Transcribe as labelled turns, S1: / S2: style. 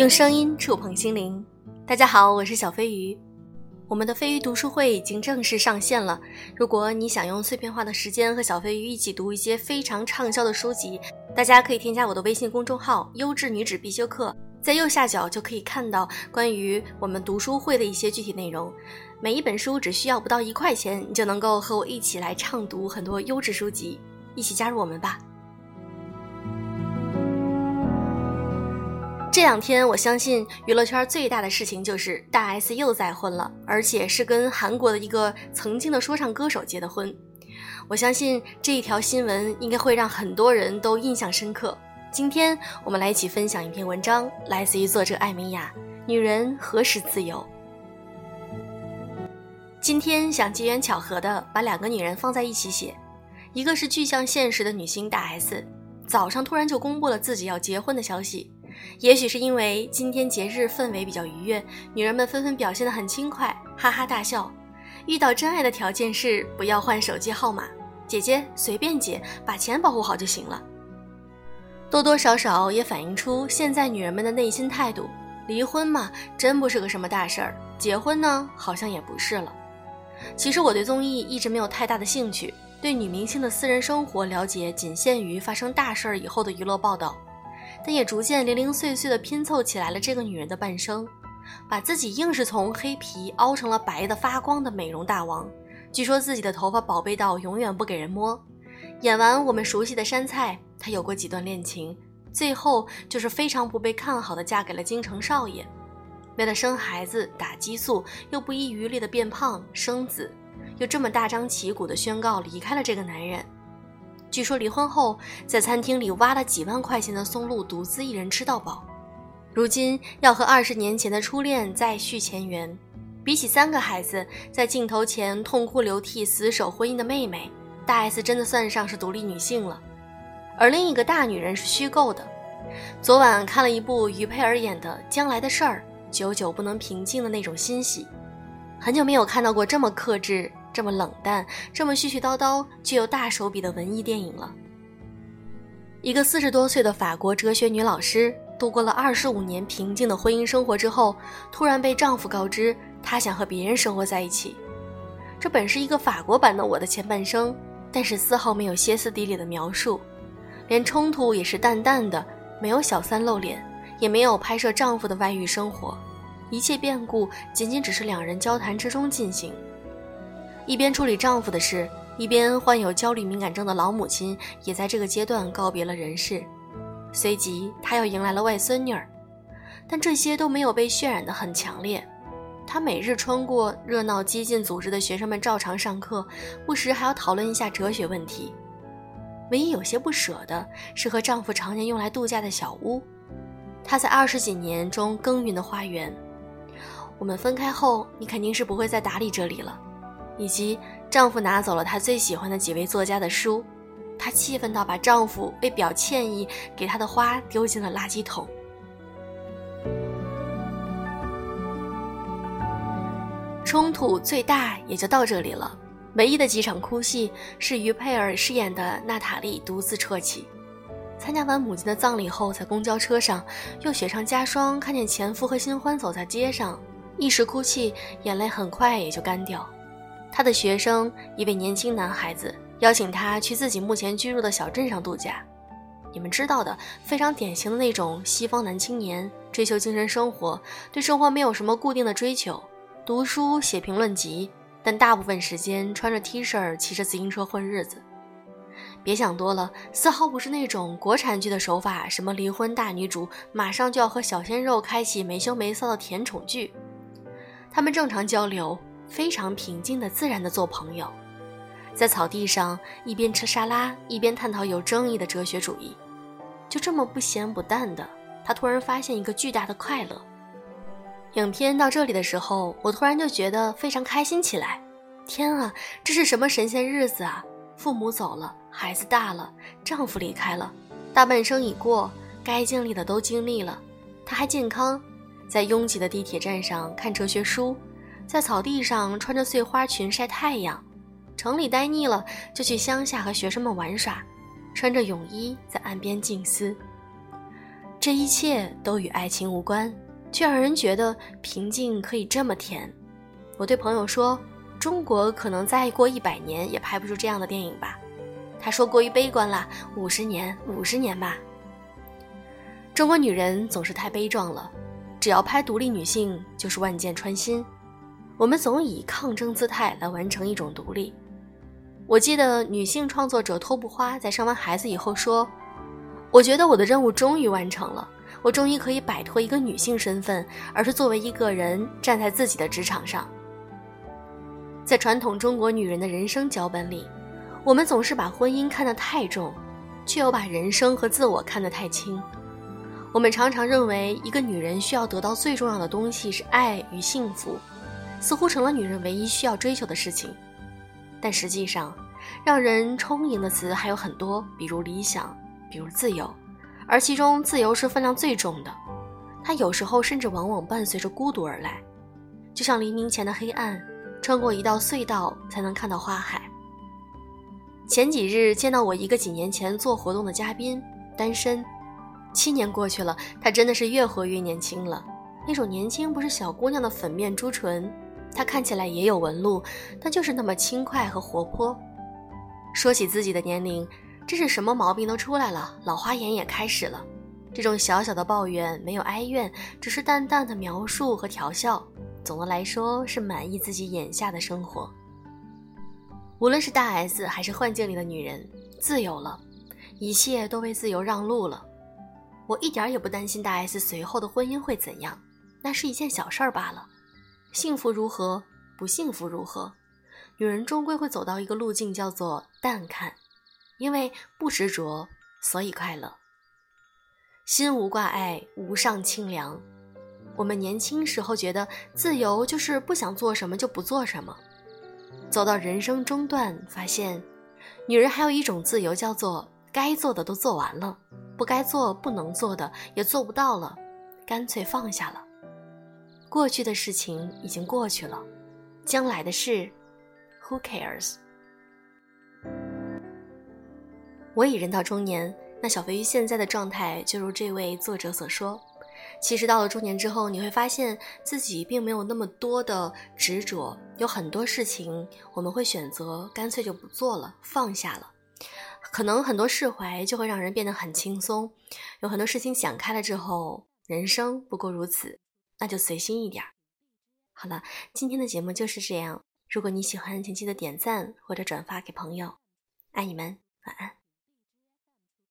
S1: 用声音触碰心灵。大家好，我是小飞鱼。我们的飞鱼读书会已经正式上线了。如果你想用碎片化的时间和小飞鱼一起读一些非常畅销的书籍，大家可以添加我的微信公众号“优质女纸必修课”，在右下角就可以看到关于我们读书会的一些具体内容。每一本书只需要不到一块钱，你就能够和我一起来畅读很多优质书籍。一起加入我们吧！这两天，我相信娱乐圈最大的事情就是大 S 又再婚了，而且是跟韩国的一个曾经的说唱歌手结的婚。我相信这一条新闻应该会让很多人都印象深刻。今天我们来一起分享一篇文章，来自于作者艾米亚。女人何时自由？今天想机缘巧合的把两个女人放在一起写，一个是具象现实的女星大 S，早上突然就公布了自己要结婚的消息。也许是因为今天节日氛围比较愉悦，女人们纷纷表现得很轻快，哈哈大笑。遇到真爱的条件是不要换手机号码，姐姐随便解，把钱保护好就行了。多多少少也反映出现在女人们的内心态度：离婚嘛，真不是个什么大事儿；结婚呢，好像也不是了。其实我对综艺一直没有太大的兴趣，对女明星的私人生活了解仅限于发生大事儿以后的娱乐报道。但也逐渐零零碎碎地拼凑起来了这个女人的半生，把自己硬是从黑皮凹成了白的发光的美容大王。据说自己的头发宝贝到永远不给人摸。演完我们熟悉的杉菜，她有过几段恋情，最后就是非常不被看好的嫁给了京城少爷。为了生孩子打激素，又不遗余力的变胖生子，又这么大张旗鼓的宣告离开了这个男人。据说离婚后，在餐厅里挖了几万块钱的松露，独自一人吃到饱。如今要和二十年前的初恋再续前缘，比起三个孩子在镜头前痛哭流涕、死守婚姻的妹妹，大 S 真的算得上是独立女性了。而另一个大女人是虚构的。昨晚看了一部于佩尔演的《将来的事儿》，久久不能平静的那种欣喜。很久没有看到过这么克制。这么冷淡，这么絮絮叨叨，却又大手笔的文艺电影了。一个四十多岁的法国哲学女老师，度过了二十五年平静的婚姻生活之后，突然被丈夫告知她想和别人生活在一起。这本是一个法国版的《我的前半生》，但是丝毫没有歇斯底里的描述，连冲突也是淡淡的，没有小三露脸，也没有拍摄丈夫的外遇生活，一切变故仅仅只是两人交谈之中进行。一边处理丈夫的事，一边患有焦虑敏感症的老母亲也在这个阶段告别了人世。随即，她又迎来了外孙女儿，但这些都没有被渲染得很强烈。她每日穿过热闹激进组织的学生们，照常上课，不时还要讨论一下哲学问题。唯一有些不舍的是和丈夫常年用来度假的小屋，她在二十几年中耕耘的花园。我们分开后，你肯定是不会再打理这里了。以及丈夫拿走了她最喜欢的几位作家的书，她气愤到把丈夫为表歉意给她的花丢进了垃圾桶。冲突最大也就到这里了，唯一的几场哭戏是于佩尔饰演的娜塔莉独自啜泣。参加完母亲的葬礼后，在公交车上又雪上加霜，看见前夫和新欢走在街上，一时哭泣，眼泪很快也就干掉。他的学生一位年轻男孩子邀请他去自己目前居住的小镇上度假。你们知道的，非常典型的那种西方男青年，追求精神生活，对生活没有什么固定的追求，读书写评论集，但大部分时间穿着 T 恤，骑着自行车混日子。别想多了，丝毫不是那种国产剧的手法，什么离婚大女主马上就要和小鲜肉开启没羞没臊的甜宠剧。他们正常交流。非常平静的、自然的做朋友，在草地上一边吃沙拉，一边探讨有争议的哲学主义，就这么不咸不淡的，他突然发现一个巨大的快乐。影片到这里的时候，我突然就觉得非常开心起来。天啊，这是什么神仙日子啊！父母走了，孩子大了，丈夫离开了，大半生已过，该经历的都经历了，他还健康，在拥挤的地铁站上看哲学书。在草地上穿着碎花裙晒太阳，城里待腻了就去乡下和学生们玩耍，穿着泳衣在岸边静思。这一切都与爱情无关，却让人觉得平静可以这么甜。我对朋友说：“中国可能再过一百年也拍不出这样的电影吧。”他说：“过于悲观了，五十年，五十年吧。”中国女人总是太悲壮了，只要拍独立女性就是万箭穿心。我们总以抗争姿态来完成一种独立。我记得女性创作者托布花在生完孩子以后说：“我觉得我的任务终于完成了，我终于可以摆脱一个女性身份，而是作为一个人站在自己的职场上。”在传统中国女人的人生脚本里，我们总是把婚姻看得太重，却又把人生和自我看得太轻。我们常常认为一个女人需要得到最重要的东西是爱与幸福，似乎成了女人唯一需要追求的事情。但实际上，让人充盈的词还有很多，比如理想，比如自由，而其中自由是分量最重的。它有时候甚至往往伴随着孤独而来，就像黎明前的黑暗，穿过一道隧道才能看到花海。前几日见到我一个几年前做活动的嘉宾，单身，七年过去了，他真的是越活越年轻了。那种年轻不是小姑娘的粉面朱唇。她看起来也有纹路，但就是那么轻快和活泼。说起自己的年龄，这是什么毛病都出来了，老花眼也开始了。这种小小的抱怨没有哀怨，只是淡淡的描述和调笑。总的来说是满意自己眼下的生活。无论是大 S 还是幻境里的女人，自由了，一切都为自由让路了。我一点也不担心大 S 随后的婚姻会怎样，那是一件小事儿罢了。幸福如何，不幸福如何？女人终归会走到一个路径，叫做淡看，因为不执着，所以快乐。心无挂碍，无上清凉。我们年轻时候觉得自由就是不想做什么就不做什么，走到人生中段，发现女人还有一种自由，叫做该做的都做完了，不该做、不能做的也做不到了，干脆放下了。过去的事情已经过去了，将来的事，Who cares？我已人到中年，那小飞鱼现在的状态就如这位作者所说。其实到了中年之后，你会发现自己并没有那么多的执着，有很多事情我们会选择干脆就不做了，放下了。可能很多释怀就会让人变得很轻松，有很多事情想开了之后，人生不过如此。那就随心一点。好了，今天的节目就是这样。如果你喜欢，请记得点赞或者转发给朋友。爱你们，晚安。